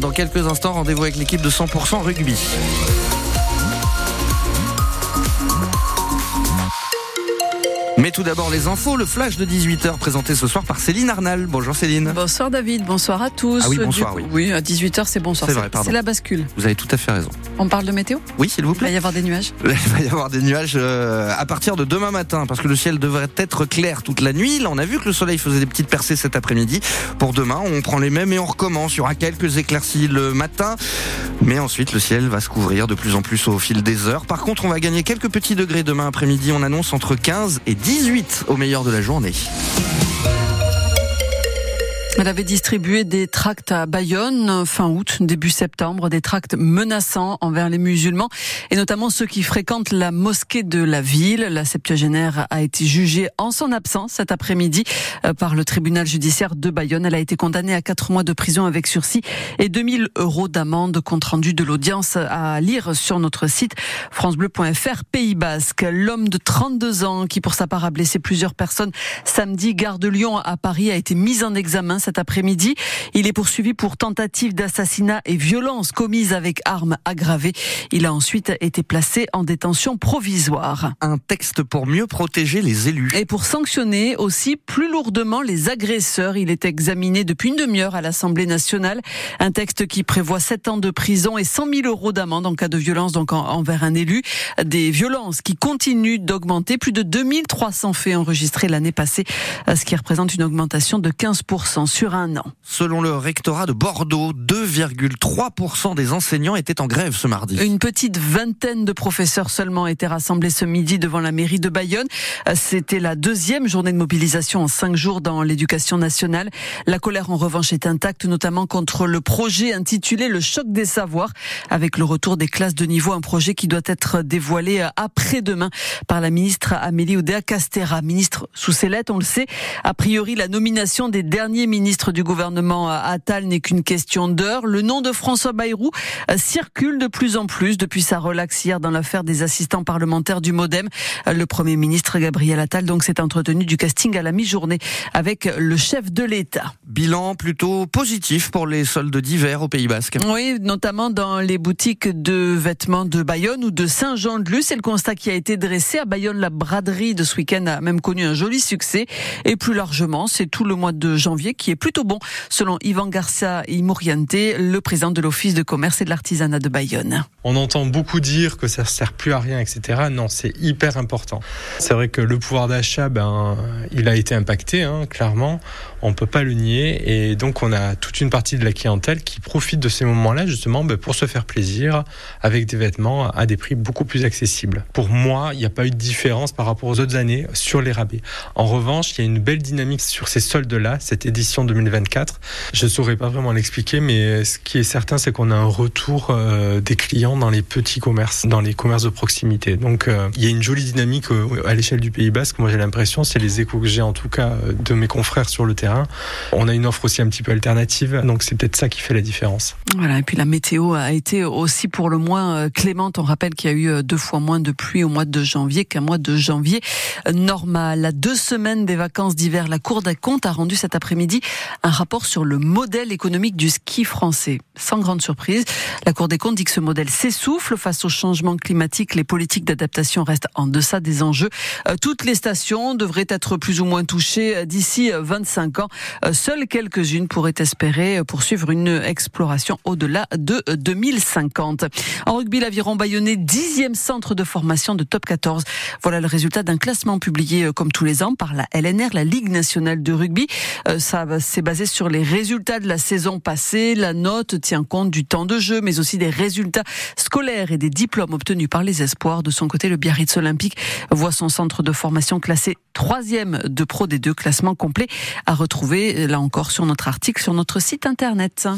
Dans quelques instants, rendez-vous avec l'équipe de 100% rugby. Mais tout d'abord les infos, le flash de 18h présenté ce soir par Céline Arnal. Bonjour Céline. Bonsoir David, bonsoir à tous. Ah oui, bonsoir, Du- oui. Oui, à 18h c'est bonsoir. C'est vrai, pardon. C'est la bascule. Vous avez tout à fait raison. On parle de météo? Oui, s'il vous Il va plaît. y avoir des nuages? Il va y avoir des nuages euh, à partir de demain matin parce que le ciel devrait être clair toute la nuit. Là, on a vu que le soleil faisait des petites percées cet après-midi. Pour demain, on prend les mêmes et on recommence. Il y aura quelques éclaircies le matin, mais ensuite le ciel va se couvrir de plus en plus au fil des heures. Par contre, on va gagner quelques petits degrés demain après-midi. On annonce entre 15 et 18 au meilleur de la journée. Elle avait distribué des tracts à Bayonne fin août, début septembre, des tracts menaçants envers les musulmans et notamment ceux qui fréquentent la mosquée de la ville. La septuagénaire a été jugée en son absence cet après-midi euh, par le tribunal judiciaire de Bayonne. Elle a été condamnée à quatre mois de prison avec sursis et 2000 euros d'amende compte rendu de l'audience à lire sur notre site francebleu.fr Pays Basque. L'homme de 32 ans qui pour sa part a blessé plusieurs personnes samedi gare de Lyon à Paris a été mis en examen cet après-midi. Il est poursuivi pour tentative d'assassinat et violence commise avec arme aggravée. Il a ensuite été placé en détention provisoire. Un texte pour mieux protéger les élus. Et pour sanctionner aussi plus lourdement les agresseurs, il est examiné depuis une demi-heure à l'Assemblée nationale. Un texte qui prévoit 7 ans de prison et 100 000 euros d'amende en cas de violence donc en- envers un élu. Des violences qui continuent d'augmenter. Plus de 2300 faits enregistrés l'année passée, ce qui représente une augmentation de 15% sur un an. Selon le rectorat de Bordeaux, 2,3% des enseignants étaient en grève ce mardi. Une petite vingtaine de professeurs seulement étaient rassemblés ce midi devant la mairie de Bayonne. C'était la deuxième journée de mobilisation en cinq jours dans l'éducation nationale. La colère en revanche est intacte, notamment contre le projet intitulé Le choc des savoirs, avec le retour des classes de niveau, un projet qui doit être dévoilé après-demain par la ministre Amélie Oudéa Castera, ministre sous ses lettres, on le sait. A priori, la nomination des derniers ministres du gouvernement euh, Attal n'est qu'une question d'heure. Le nom de François Bayrou euh, circule de plus en plus depuis sa relaxe hier dans l'affaire des assistants parlementaires du Modem. Euh, Le Premier ministre Gabriel Attal donc s'est entretenu du casting à la mi-journée avec le chef de l'État. Bilan plutôt positif pour les soldes d'hiver au Pays Basque. Oui, notamment dans les boutiques de vêtements de Bayonne ou de Saint-Jean-de-Luz. C'est le constat qui a été dressé à Bayonne. La braderie de ce week-end a même connu un joli succès. Et plus largement, c'est tout le mois de janvier qui est plutôt bon, selon Ivan Garcia Imuriante, le président de l'Office de commerce et de l'artisanat de Bayonne. On entend beaucoup dire que ça sert plus à rien, etc. Non, c'est hyper important. C'est vrai que le pouvoir d'achat, ben, il a été impacté, hein, clairement. On peut pas le nier. Et donc, on a toute une partie de la clientèle qui profite de ces moments-là, justement, ben, pour se faire plaisir avec des vêtements à des prix beaucoup plus accessibles. Pour moi, il n'y a pas eu de différence par rapport aux autres années sur les rabais. En revanche, il y a une belle dynamique sur ces soldes-là, cette édition 2024. Je ne saurais pas vraiment l'expliquer, mais ce qui est certain, c'est qu'on a un retour euh, des clients dans les petits commerces, dans les commerces de proximité. Donc, euh, il y a une jolie dynamique euh, à l'échelle du Pays Basque. Moi, j'ai l'impression, c'est les échos que j'ai en tout cas euh, de mes confrères sur le terrain. On a une offre aussi un petit peu alternative, donc c'est peut-être ça qui fait la différence. Voilà, et puis la météo a été aussi pour le moins clémente. On rappelle qu'il y a eu deux fois moins de pluie au mois de janvier qu'un mois de janvier normal. À deux semaines des vacances d'hiver, la Cour des comptes a rendu cet après-midi un rapport sur le modèle économique du ski français. Sans grande surprise, la Cour des comptes dit que ce modèle s'essouffle face au changement climatique. Les politiques d'adaptation restent en deçà des enjeux. Euh, Toutes les stations devraient être plus ou moins touchées euh, d'ici euh, 25 ans. Euh, Seules quelques-unes pourraient espérer poursuivre une exploration au-delà de euh, 2050. En rugby, l'aviron bayonnais, dixième centre de formation de top 14. Voilà le résultat d'un classement publié comme tous les ans par la LNR, la Ligue nationale de rugby. Ça va- c'est basé sur les résultats de la saison passée. La note tient compte du temps de jeu, mais aussi des résultats scolaires et des diplômes obtenus par les espoirs. De son côté, le Biarritz Olympique voit son centre de formation classé troisième de Pro des deux classements complets à retrouver là encore sur notre article sur notre site internet.